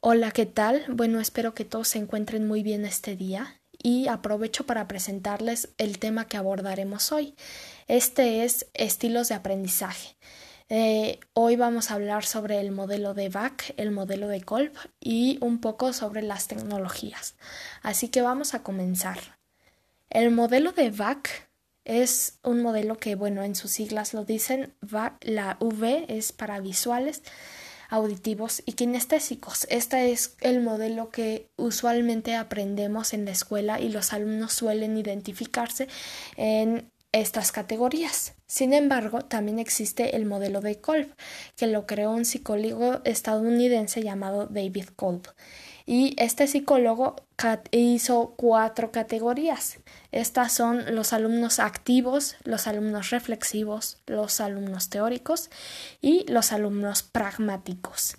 Hola, ¿qué tal? Bueno, espero que todos se encuentren muy bien este día y aprovecho para presentarles el tema que abordaremos hoy. Este es estilos de aprendizaje. Eh, hoy vamos a hablar sobre el modelo de BAC, el modelo de Kolb y un poco sobre las tecnologías. Así que vamos a comenzar. El modelo de BAC es un modelo que, bueno, en sus siglas lo dicen, la V es para visuales auditivos y kinestésicos. Este es el modelo que usualmente aprendemos en la escuela y los alumnos suelen identificarse en estas categorías. Sin embargo, también existe el modelo de Kolb, que lo creó un psicólogo estadounidense llamado David Kolb. Y este psicólogo hizo cuatro categorías. Estas son los alumnos activos, los alumnos reflexivos, los alumnos teóricos y los alumnos pragmáticos.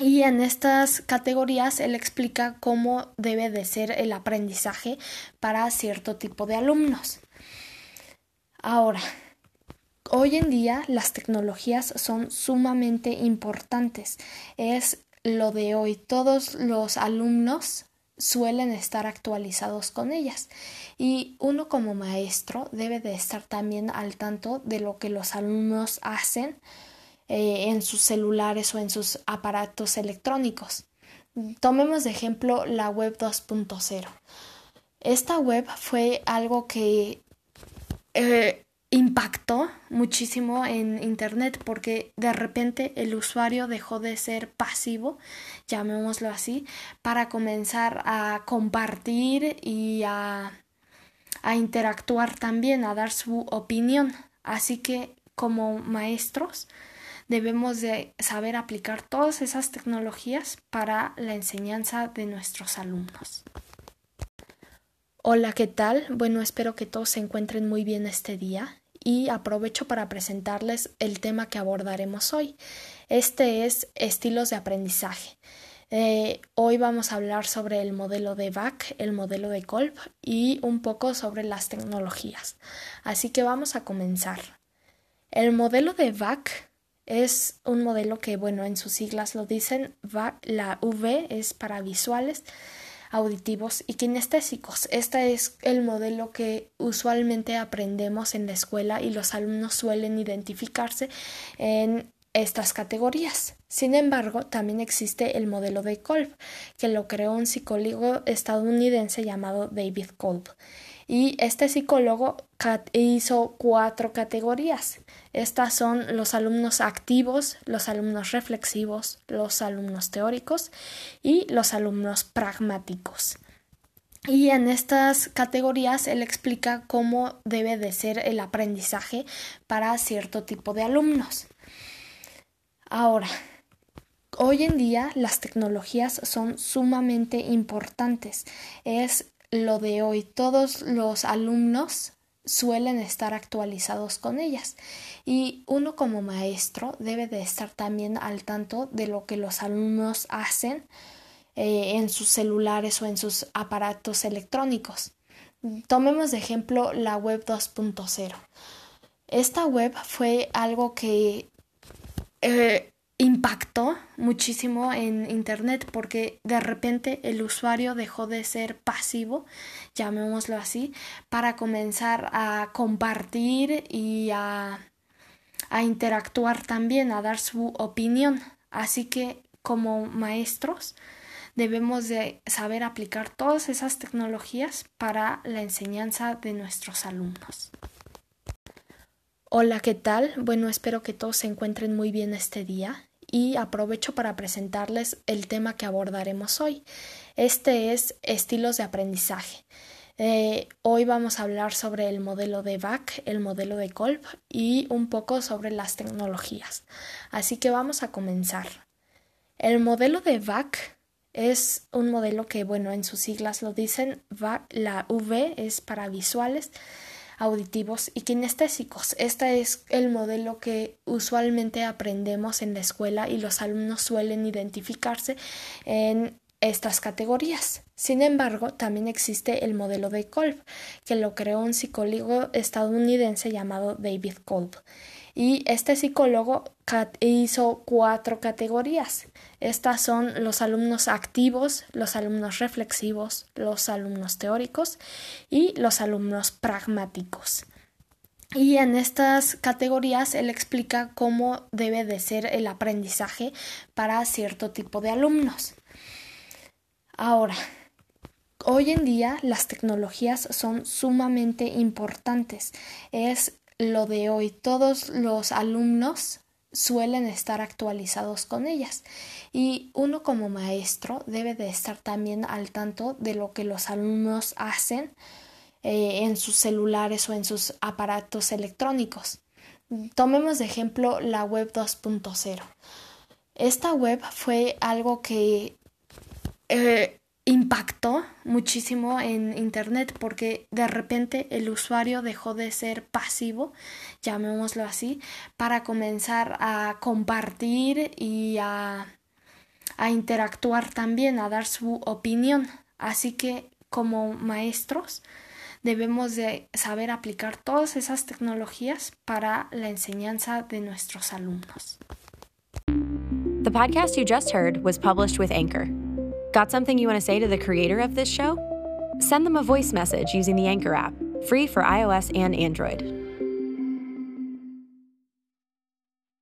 Y en estas categorías él explica cómo debe de ser el aprendizaje para cierto tipo de alumnos. Ahora, hoy en día las tecnologías son sumamente importantes. Es lo de hoy. Todos los alumnos suelen estar actualizados con ellas y uno como maestro debe de estar también al tanto de lo que los alumnos hacen eh, en sus celulares o en sus aparatos electrónicos. Tomemos de ejemplo la web 2.0. Esta web fue algo que eh, impactó muchísimo en Internet porque de repente el usuario dejó de ser pasivo, llamémoslo así, para comenzar a compartir y a, interactuar también, a dar su opinión. Así que como maestros debemos de saber aplicar todas esas tecnologías para la enseñanza de nuestros alumnos. Hola, ¿qué tal? Bueno, espero que todos se encuentren muy bien este día y aprovecho para presentarles el tema que abordaremos hoy. Este es estilos de aprendizaje. Eh, hoy vamos a hablar sobre el modelo de BAC, el modelo de Kolb y un poco sobre las tecnologías. Así que vamos a comenzar. El modelo de BAC es un modelo que, bueno, en sus siglas lo dicen, la V es para visuales auditivos y kinestésicos. Este es el modelo que usualmente aprendemos en la escuela y los alumnos suelen identificarse en estas categorías. Sin embargo, también existe el modelo de Kolb, que lo creó un psicólogo estadounidense llamado David Kolb. Y este psicólogo hizo cuatro categorías. Estas son los alumnos activos, los alumnos reflexivos, los alumnos teóricos y los alumnos pragmáticos. Y en estas categorías él explica cómo debe de ser el aprendizaje para cierto tipo de alumnos. Ahora, hoy en día las tecnologías son sumamente importantes. Es lo de hoy. Todos los alumnos suelen estar actualizados con ellas y uno como maestro debe de estar también al tanto de lo que los alumnos hacen eh, en sus celulares o en sus aparatos electrónicos. Tomemos de ejemplo la web 2.0. Esta web fue algo que eh, impactó muchísimo en Internet porque de repente el usuario dejó de ser pasivo, llamémoslo así, para comenzar a compartir y a, a interactuar también, a dar su opinión. Así que como maestros debemos de saber aplicar todas esas tecnologías para la enseñanza de nuestros alumnos. Hola, ¿qué tal? Bueno, espero que todos se encuentren muy bien este día y aprovecho para presentarles el tema que abordaremos hoy. Este es estilos de aprendizaje. Eh, hoy vamos a hablar sobre el modelo de BAC, el modelo de Kolb y un poco sobre las tecnologías. Así que vamos a comenzar. El modelo de BAC es un modelo que, bueno, en sus siglas lo dicen, la V es para visuales auditivos y kinestésicos. Este es el modelo que usualmente aprendemos en la escuela y los alumnos suelen identificarse en estas categorías. Sin embargo, también existe el modelo de Kolb, que lo creó un psicólogo estadounidense llamado David Kolb. Y este psicólogo hizo cuatro categorías. Estas son los alumnos activos, los alumnos reflexivos, los alumnos teóricos y los alumnos pragmáticos. Y en estas categorías él explica cómo debe de ser el aprendizaje para cierto tipo de alumnos. Ahora, hoy en día las tecnologías son sumamente importantes. Es lo de hoy. Todos los alumnos suelen estar actualizados con ellas y uno como maestro debe de estar también al tanto de lo que los alumnos hacen eh, en sus celulares o en sus aparatos electrónicos. Tomemos de ejemplo la web 2.0. Esta web fue algo que eh, impactó muchísimo en Internet porque de repente el usuario dejó de ser pasivo, llamémoslo así, para comenzar a compartir y a, a interactuar también, a dar su opinión. Así que como maestros debemos de saber aplicar todas esas tecnologías para la enseñanza de nuestros alumnos. The podcast you just heard was published with Anchor. Got something you want to say to the creator of this show? Send them a voice message using the Anchor app, free for iOS and Android.